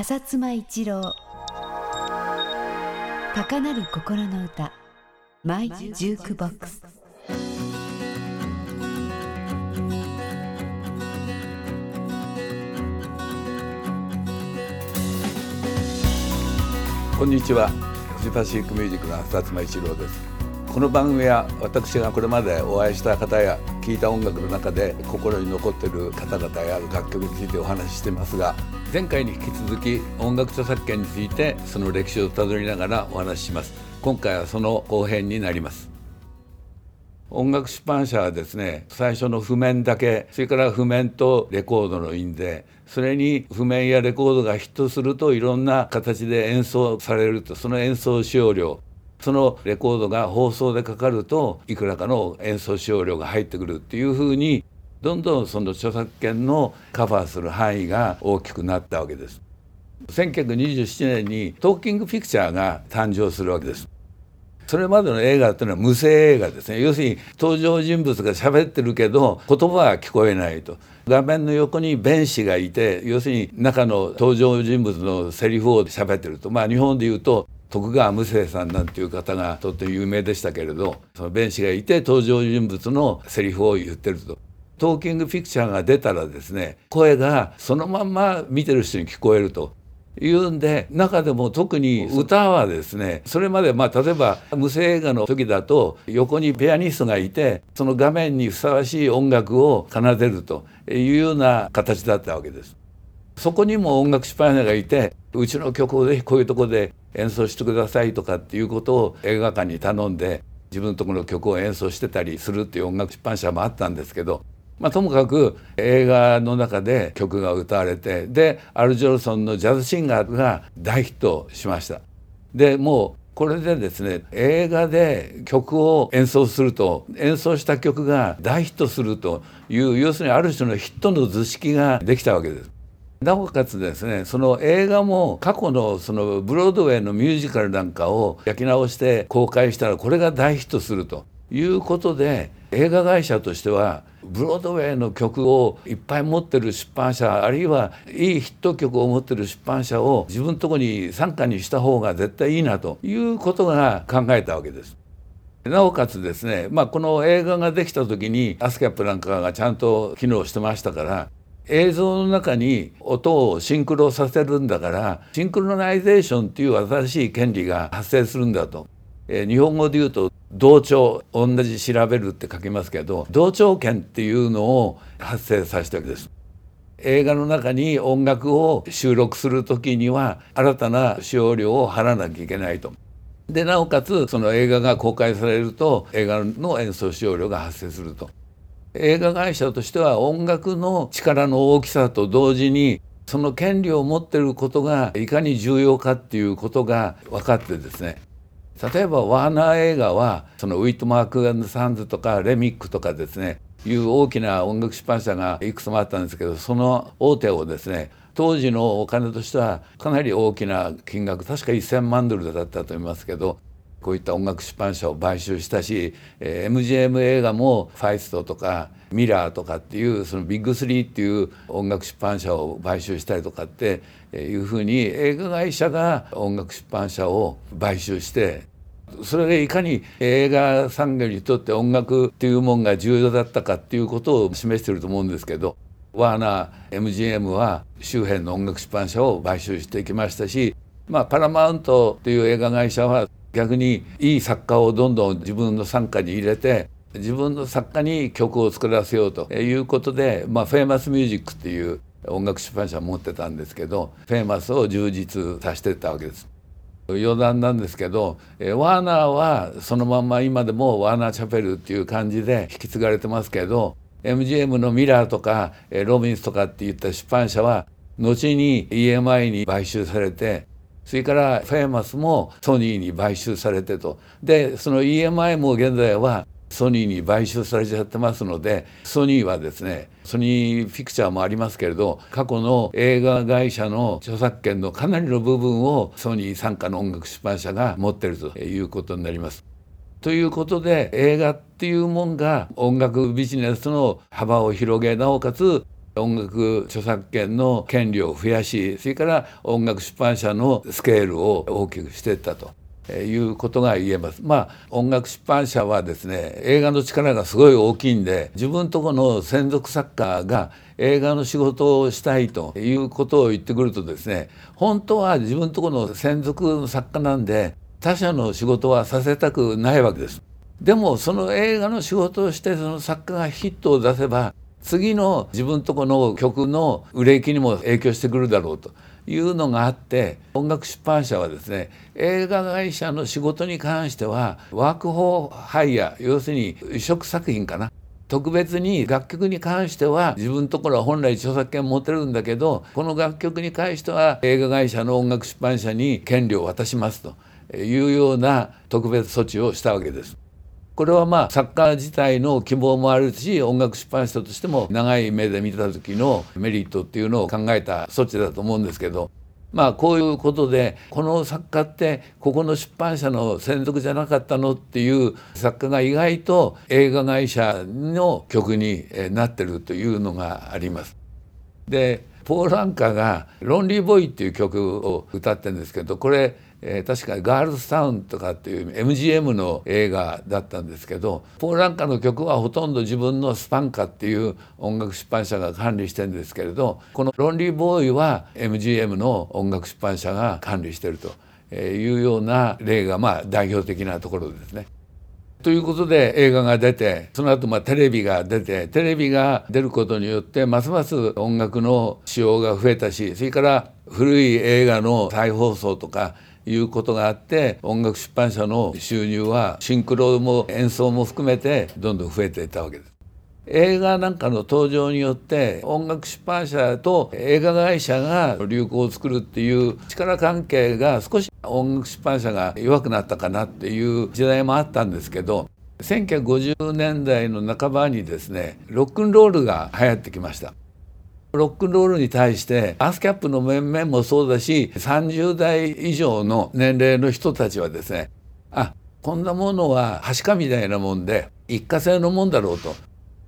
浅妻一郎。高鳴る心の歌。マイジュークボックス。こんにちは。フジパシックミュージックの浅妻一郎です。この番組は私がこれまでお会いした方や聴いた音楽の中で心に残っている方々や楽曲についてお話ししてますが前回に引き続き音楽著作権についてその歴史をたどりながらお話しします。今回はその後編になります。音楽出版社はですね最初の譜面だけそれから譜面とレコードの印税それに譜面やレコードがヒットするといろんな形で演奏されるとその演奏使用料そのレコードが放送でかかるといくらかの演奏使用料が入ってくるっていうふうにどんどんその著作権のカバーする範囲が大きくなったわけです。1927年にトーキングピクチャーが誕生するわけです。それまでの映画っていうのは無声映画ですね要するに登場人物が喋ってるけど言葉は聞こえないと画面の横に弁士がいて要するに中の登場人物のセリフを喋ってるとまあ日本で言うと徳川無生さんなんていう方がとっても有名でしたけれどその弁士がいて登場人物のセリフを言ってると。トーキングピクチャーが出たらですね声がそのまんま見てる人に聞こえるというんで中でも特に歌はですねそれまでまあ例えば無声映画の時だと横にピアニストがいてその画面にふさわしい音楽を奏でるというような形だったわけです。そこにも音楽出版社がいてうちの曲をぜひこういうとこで演奏してくださいとかっていうことを映画館に頼んで自分のところの曲を演奏してたりするっていう音楽出版社もあったんですけどまあ、ともかく映画の中で曲が歌われてでアル・ジョルソンのジャズシンガーが大ヒットしました。でもうこれでですね映画で曲を演奏すると演奏した曲が大ヒットするという要するにある種のヒットの図式ができたわけです。なおかつですねその映画も過去のそのブロードウェイのミュージカルなんかを焼き直して公開したらこれが大ヒットするということで映画会社としてはブロードウェイの曲をいっぱい持ってる出版社あるいはいいヒット曲を持ってる出版社を自分のとこに傘下にした方が絶対いいなということが考えたわけです。なおかつですね、まあ、この映画ができた時にアスキャップなんかがちゃんと機能してましたから映像の中に音をシンクロさせるんだからシンクロナイゼーションっていう新しい権利が発生するんだと。え日本語で言うと同調同じ調べるって書きますけど同調権っていうのを発生させたわけです。映画の中に音楽を収録する時には新たな使用料を払わなきゃいけないと。でなおかつその映画が公開されると映画の演奏使用料が発生すると。映画会社としては音楽の力の大きさと同時にその権利を持っていることがいかに重要かっていうことが分かってですね。例えばワーナー映画はそのウィットマークサンズとかレミックとかですね。いう大きな音楽出版社がいくつもあったんですけどその大手をですね当時のお金としてはかなり大きな金額確か1,000万ドルだったと思いますけどこういった音楽出版社を買収したし、えー、MGM 映画もファイストとかミラーとかっていうそのビッグスリーっていう音楽出版社を買収したりとかっていうふうに映画会社が音楽出版社を買収してそれがいかに映画産業にとって音楽っていうもんが重要だったかっていうことを示してると思うんですけどワーナー MGM は周辺の音楽出版社を買収してきましたし、まあ、パラマウントっていう映画会社は逆にいい作家をどんどん自分の傘下に入れて自分の作家に曲を作らせようということで、まあ、フェイマスミュージックっていう音楽出版社を持ってたんですけどフェイマスを充実させてたわけです。余談なんですけどワーナーはそのまんま今でもワーナーチャペルっていう感じで引き継がれてますけど MGM のミラーとかロビンスとかっていった出版社は後に EMI に買収されてそれからフェイマスもソニーに買収されてとでその EMI も現在はソニーに買収されちゃってますのでソニーはですねソニーフィクチャーもありますけれど過去の映画会社の著作権のかなりの部分をソニー傘下の音楽出版社が持ってるということになります。ということで映画っていうもんが音楽ビジネスの幅を広げなおかつ音楽著作権の権利を増やしそれから音楽出版社のスケールを大きくしていったと。いうことが言えます。まあ音楽出版社はですね映画の力がすごい大きいんで自分とこの専属作家が映画の仕事をしたいということを言ってくるとですね本当は自分とこの専属の作家なんで他社の仕事はさせたくないわけです。でもその映画の仕事をしてその作家がヒットを出せば次の自分とこの曲の売れ行きにも影響してくるだろうというのがあって音楽出版社はですね映画会社の仕事に関してはワークフォーハイヤー要するに移植作品かな特別に楽曲に関しては自分のところは本来著作権持てるんだけどこの楽曲に関しては映画会社の音楽出版社に権利を渡しますというような特別措置をしたわけです。これはまあ作家自体の希望もあるし音楽出版社としても長い目で見た時のメリットっていうのを考えた措置だと思うんですけどまあこういうことでこの作家ってここの出版社の専属じゃなかったのっていう作家が意外と映画会社の曲になってるというのがあります。でポール・アンカが「ロンリー・ボーイ」っていう曲を歌ってるんですけどこれえー、確かガールズタウンとかっていう MGM の映画だったんですけどポーランカの曲はほとんど自分のスパンカっていう音楽出版社が管理してるんですけれどこの「ロンリーボーイ」は MGM の音楽出版社が管理してるというような例がまあ代表的なところですね。ということで映画が出てその後まあテレビが出てテレビが出ることによってますます音楽の使用が増えたしそれから古い映画の再放送とかいうことがあって音楽出版社の収入はシンクロも演奏も含めてどんどん増えていったわけです。映画なんかの登場によって音楽出版社と映画会社が流行を作るっていう力関係が少し音楽出版社が弱くなったかなっていう時代もあったんですけど1950年代の半ばにですねロックンロールが流行ってきました。ロックンロールに対してアスキャップの面々もそうだし30代以上の年齢の人たちはですねあこんなものははしかみたいなもんで一過性のもんだろうと。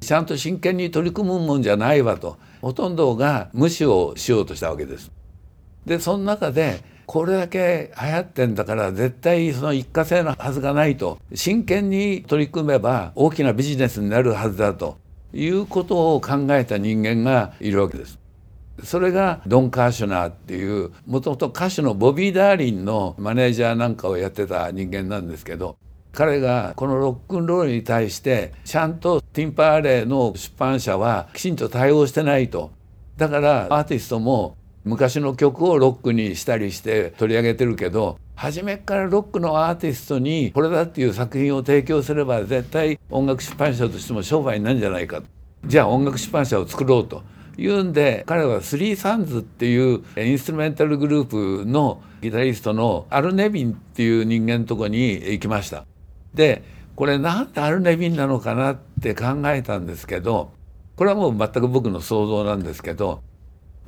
ちゃんと真剣に取り組むもんじゃないわと。ほとんどが無視をしようとしたわけです。でその中でこれだけ流行ってんだから絶対その一過性のはずがないと。真剣に取り組めば大きなビジネスになるはずだと。いうことを考えた人間がいるわけです。それがドン・カーシュナーっていうもともと歌手のボビー・ダーリンのマネージャーなんかをやってた人間なんですけど彼がこのロックンロールに対してちゃんとティンパーレーの出版社はきちんと対応してないとだからアーティストも昔の曲をロックにしたりして取り上げてるけど初めからロックのアーティストにこれだっていう作品を提供すれば絶対音楽出版社としても商売になるんじゃないかじゃあ音楽出版社を作ろうというんで彼はスリーサンズっていうインストゥルメンタルグループのギタリストのアル・ネビンっていう人間のとこに行きました。でこれなんでアル・ネビンなのかなって考えたんですけどこれはもう全く僕の想像なんですけど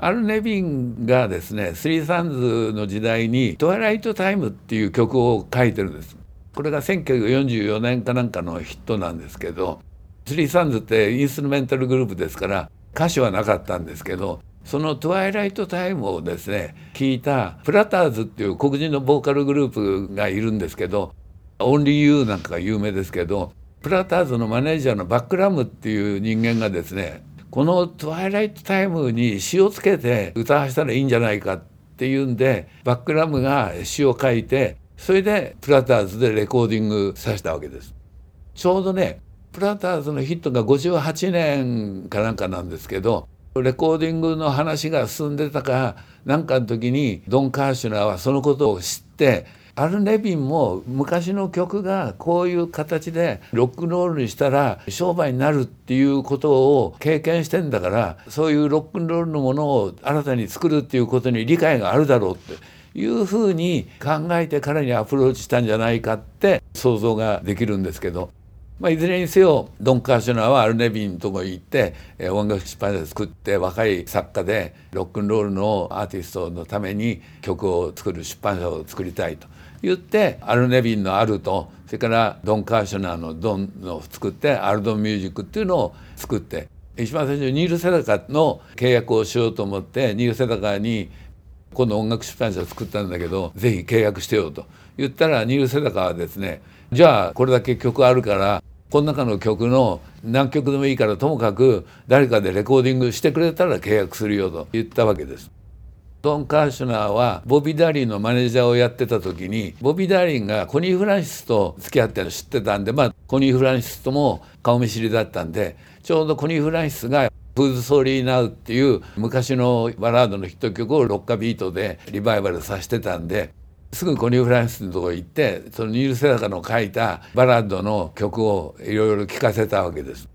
アル・ネビンがですねスリーサンズの時代に「トワイライト・タイム」っていう曲を書いてるんです。これが1944年かなんかのヒットなんですけどスリーサンズってインストゥルメンタルグループですから歌詞はなかったんですけどその「トワイライト・タイム」をですね聞いたプラターズっていう黒人のボーカルグループがいるんですけど「オンリー・ユー」なんかが有名ですけどプラターズのマネージャーのバックラムっていう人間がですねこの「トワイライトタイム」に詩をつけて歌わせたらいいんじゃないかっていうんでバックラムが詩を書いてそれでプラターズでレコーディングさせたわけです。ちょうどねプラターズのヒットが58年かなんかなんですけどレコーディングの話が進んでたかなんかの時にドン・カーシュナーはそのことを知ってアル・ネビンも昔の曲がこういう形でロックンロールにしたら商売になるっていうことを経験してんだからそういうロックンロールのものを新たに作るっていうことに理解があるだろうっていうふうに考えて彼にアプローチしたんじゃないかって想像ができるんですけど。まあ、いずれにせよドン・カーシュナーはアル・ネビンとこ行って、えー、音楽出版社作って若い作家でロックンロールのアーティストのために曲を作る出版社を作りたいと言ってアル・ネビンのアルとそれからドン・カーショナーのドンを作ってアルドン・ミュージックっていうのを作って一番最初にニール・セダカの契約をしようと思ってニール・セダカに今度音楽出版社を作ったんだけどぜひ契約してよと言ったらニール・セダカはですねじゃあこれだけ曲あるからこの中の曲の何曲でもいいからともかく誰かでレコーディングしてくれたら契約するよと言ったわけです。ドン・カーシュナーはボビー・ダーリンのマネージャーをやってた時にボビー・ダーリンがコニー・フランシスと付き合ってるの知ってたんでまあコニー・フランシスとも顔見知りだったんでちょうどコニー・フランシスが「フーズ・ソーリー・ナウ」っていう昔のバラードのヒット曲をロッカビートでリバイバルさせてたんですぐコニー・フランシスのとこ行ってそのニール・セダカの書いたバラードの曲をいろいろ聴かせたわけです。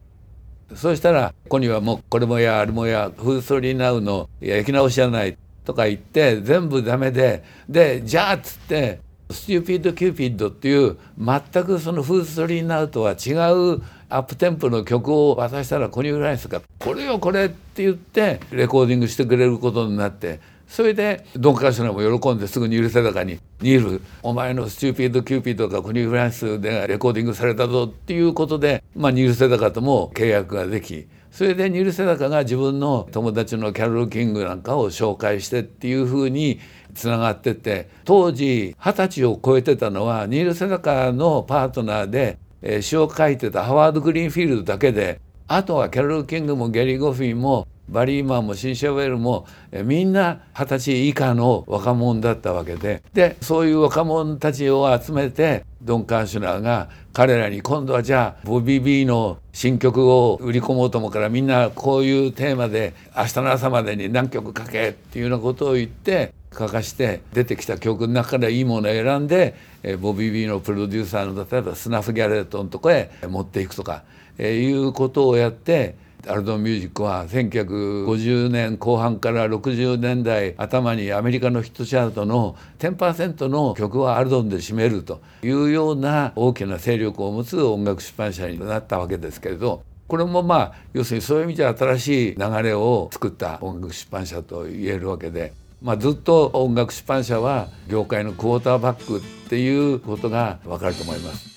そうしたらコニーはもうこれもやあれもや「フーズ・ソーリー・ナウ」の焼き直しじゃないとか言って全部ダメででじゃあっつって「ステューピッド・キューピッド」っていう全くその「フーズ・ソリー・ナウ」とは違うアップテンポの曲を渡したらコニー・フランシスが「これよこれ」って言ってレコーディングしてくれることになってそれでドン・カーシュナーも喜んですぐニール・セダカに「ニールお前のスチューピード・キューピードがコニー・フランシスでレコーディングされたぞ」っていうことで、まあ、ニール・セダカとも契約ができそれでニール・セダカが自分の友達のキャロル・キングなんかを紹介してっていうふうにつながってて当時二十歳を超えてたのはニール・セダカのパートナーで詩を書いてたハワード・グリーンフィールドだけであとはキャロル・キングもゲリー・ゴフィンもバリーマンもシンシャウェルもみんな二十歳以下の若者だったわけで。でそういう若者たちを集めてドン・カーシュナーが彼らに今度はじゃあボビー・ビーの新曲を売り込もうと思うからみんなこういうテーマで明日の朝までに何曲書けっていうようなことを言って書かして出てきた曲の中からいいものを選んでボビー・ビーのプロデューサーの例えばスナフ・ギャレットのとこへ持っていくとかいうことをやってアルドミュージックは1950年後半から60年代頭にアメリカのヒットチャートの10%の曲はアルドンで占めるというような大きな勢力を持つ音楽出版社になったわけですけれどこれもまあ要するにそういう意味では新しい流れを作った音楽出版社と言えるわけで。まあ、ずっと音楽出版社は業界のクォーターバックっていうことが分かると思います。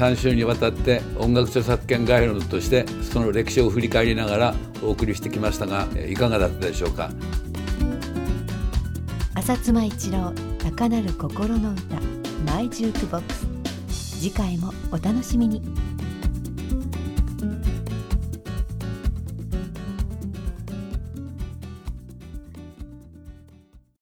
3週にわたって音楽著作権ガイドとしてその歴史を振り返りながらお送りしてきましたがいかがだったでしょうか？浅妻一郎高なる心の歌マイジュークボックス。次回もお楽しみに。